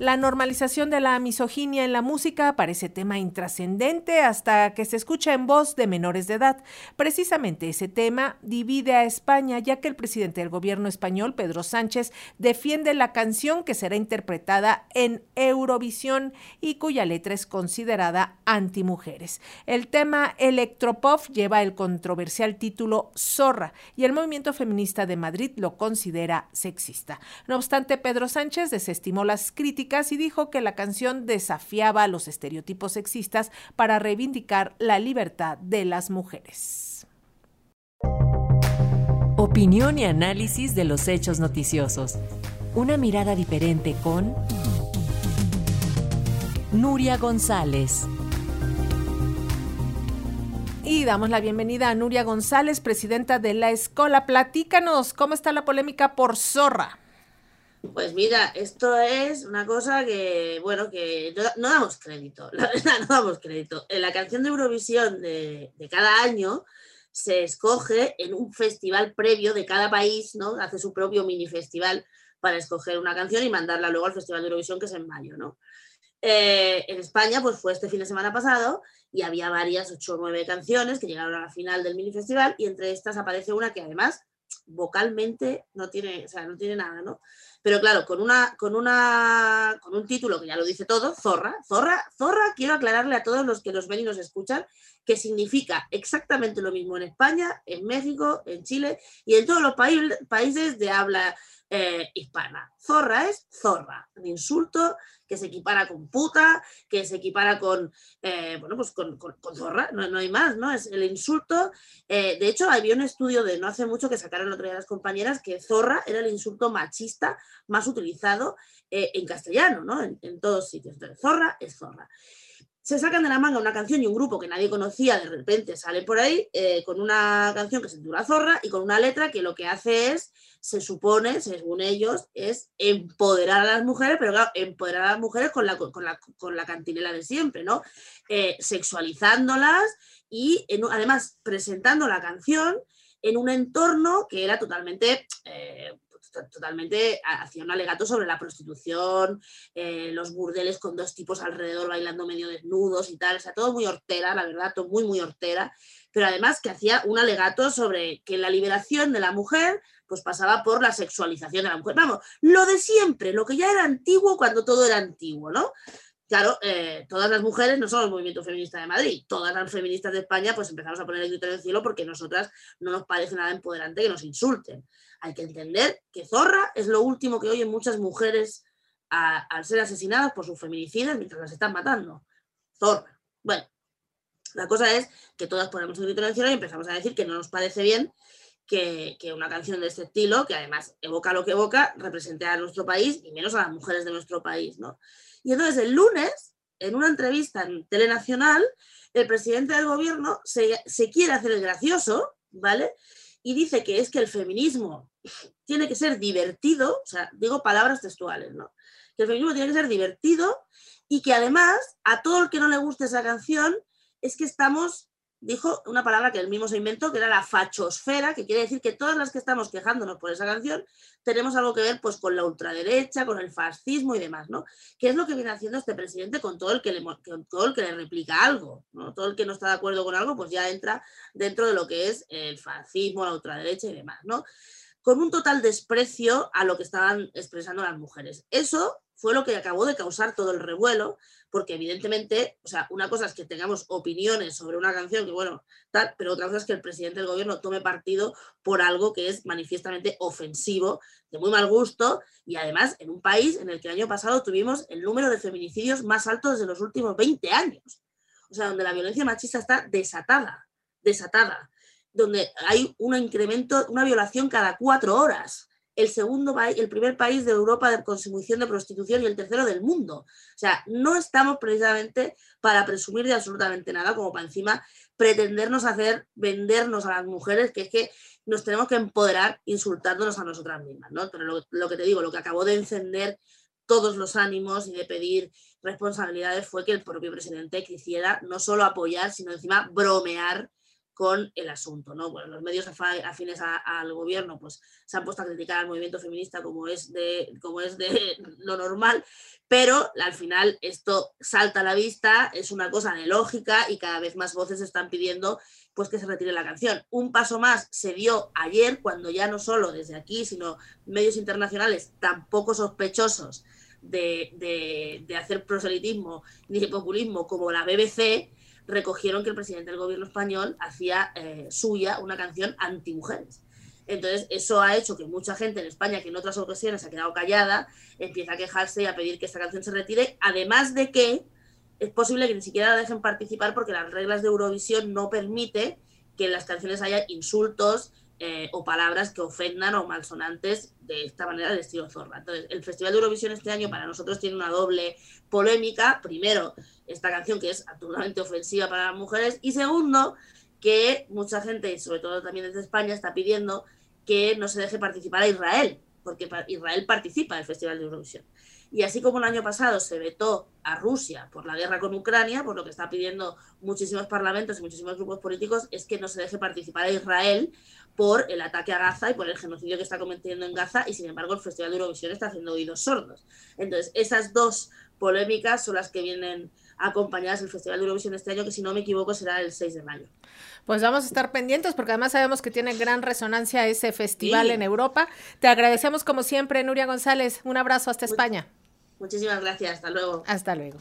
La normalización de la misoginia en la música parece tema intrascendente hasta que se escucha en voz de menores de edad. Precisamente ese tema divide a España, ya que el presidente del gobierno español, Pedro Sánchez, defiende la canción que será interpretada en Eurovisión y cuya letra es considerada antimujeres. El tema electropop lleva el controversial título Zorra y el movimiento feminista de Madrid lo considera sexista. No obstante, Pedro Sánchez desestimó las críticas y dijo que la canción desafiaba los estereotipos sexistas para reivindicar la libertad de las mujeres. Opinión y análisis de los hechos noticiosos. Una mirada diferente con Nuria González. Y damos la bienvenida a Nuria González, presidenta de la Escola. Platícanos, ¿cómo está la polémica por Zorra? Pues mira, esto es una cosa que, bueno, que no, damos crédito, la verdad, no damos crédito. En la canción de Eurovisión de, cada año se escoge en un festival previo de cada país, ¿no? Hace su propio mini festival para escoger una canción y mandarla luego al Festival de Eurovisión, que es en mayo, ¿no? Eh, en España, pues fue este fin de semana pasado y había varias, ocho o nueve canciones que llegaron a la final del mini festival y entre estas aparece una que además vocalmente no tiene, o sea, no tiene nada, ¿no? Pero claro, con una, con una, con un título que ya lo dice todo, zorra, zorra, zorra, quiero aclararle a todos los que nos ven y nos escuchan que significa exactamente lo mismo en España, en México, en Chile y en todos los países de habla eh, hispana. Zorra es zorra, un insulto que se equipara con puta, que se equipara con, eh, bueno, pues con, zorra, no, hay más, ¿no? Es el insulto. Eh, de hecho, había un estudio de no hace mucho que sacaron el otro día las compañeras que zorra era el insulto machista más utilizado en castellano, ¿no? En, en todos sitios. Entonces, zorra es zorra se sacan de la manga una canción y un grupo que nadie conocía, de repente sale por ahí con una canción que se titula Zorra y con una letra que lo que hace es se supone, según ellos, es empoderar a las mujeres, pero claro, empoderar a las mujeres con la, con la, con la cantinela de siempre, ¿no? Eh, sexualizándolas y además presentando la canción en un entorno que era totalmente... Eh, totalmente hacía un alegato sobre la prostitución, eh, los burdeles con dos tipos alrededor bailando medio desnudos y tal, o sea, todo muy hortera, la verdad, todo muy, muy hortera, pero además que hacía un alegato sobre que la liberación de la mujer pues pasaba por la sexualización de la mujer. Vamos, lo de siempre, lo que ya era antiguo cuando todo era antiguo, ¿no? Claro, eh, todas las mujeres no somos el movimiento feminista de Madrid, todas las feministas de España pues empezamos a poner el grito en el cielo porque nosotras no nos parece nada empoderante que nos insulten. Hay que entender que zorra es lo último que oyen muchas mujeres al ser asesinadas por sus feminicidas mientras las están matando. Zorra. Bueno, la cosa es que todas ponemos el grito en el cielo y empezamos a decir que no nos parece bien que, una canción de este estilo, que además evoca lo que evoca, represente a nuestro país y menos a las mujeres de nuestro país. ¿no? Y entonces el lunes, en una entrevista en Telenacional, el presidente del gobierno se, se quiere hacer el gracioso, ¿vale? Y dice que es que el feminismo tiene que ser divertido, o sea, digo palabras textuales, ¿no? Que el feminismo tiene que ser divertido y que además a todo el que no le guste esa canción es que estamos dijo una palabra que él mismo se inventó, que era la fachosfera, que quiere decir que todas las que estamos quejándonos por esa canción tenemos algo que ver pues, con la ultraderecha, con el fascismo y demás, ¿no? ¿Qué es lo que viene haciendo este presidente con todo el que le, todo el que le replica algo? ¿no? Todo el que no está de acuerdo con algo, pues ya entra dentro de lo que es el fascismo, la ultraderecha y demás, ¿no? Con un total desprecio a lo que estaban expresando las mujeres. Eso fue lo que acabó de causar todo el revuelo, porque evidentemente, o sea, una cosa es que tengamos opiniones sobre una canción que, bueno, tal, pero otra cosa es que el presidente del gobierno tome partido por algo que es manifiestamente ofensivo, de muy mal gusto, y además en un país en el que el año pasado tuvimos el número de feminicidios más alto de los últimos 20 años. O sea, donde la violencia machista está desatada, desatada, donde hay un incremento, una violación cada cuatro horas el segundo el primer país de Europa de consumición de prostitución y el tercero del mundo. O sea, no estamos precisamente para presumir de absolutamente nada, como para encima pretendernos hacer, vendernos a las mujeres, que es que nos tenemos que empoderar insultándonos a nosotras mismas, ¿no? Pero lo, lo que te digo, lo que acabó de encender todos los ánimos y de pedir responsabilidades fue que el propio presidente quisiera no solo apoyar, sino encima bromear con el asunto. ¿no? Bueno, los medios afines al gobierno pues, se han puesto a criticar al movimiento feminista como es, de, como es de lo normal, pero al final esto salta a la vista, es una cosa de lógica y cada vez más voces están pidiendo pues que se retire la canción. Un paso más se dio ayer cuando ya no solo desde aquí, sino medios internacionales tan poco sospechosos de, hacer proselitismo ni de populismo como la BBC, recogieron que el presidente del gobierno español hacía eh, suya una canción anti-mujeres. Entonces, eso ha hecho que mucha gente en España, que en otras ocasiones ha quedado callada, empieza a quejarse y a pedir que esta canción se retire, además de que es posible que ni siquiera la dejen participar porque las reglas de Eurovisión no permite que en las canciones haya insultos eh, o palabras que ofendan o malsonantes de esta manera de estilo zorra. Entonces, el Festival de Eurovisión este año para nosotros tiene una doble polémica. Primero, esta canción que es absolutamente ofensiva para las mujeres y segundo, que mucha gente, sobre todo también desde España, está pidiendo que no se deje participar a Israel, porque Israel participa en el Festival de Eurovisión. Y así como el año pasado se vetó a Rusia por la guerra con Ucrania, por lo que está pidiendo muchísimos parlamentos y muchísimos grupos políticos, es que no se deje participar a Israel por el ataque a Gaza y por el genocidio que está cometiendo en Gaza, y sin embargo el Festival de Eurovisión está haciendo oídos sordos. Entonces, esas dos polémicas son las que vienen acompañadas del Festival de Eurovisión este año, que si no me equivoco será el 6 de mayo. Pues vamos a estar pendientes porque además sabemos que tiene gran resonancia ese festival en Europa. Te agradecemos como siempre, Nuria González. Un abrazo hasta España. Muchísimas gracias. Hasta luego. Hasta luego.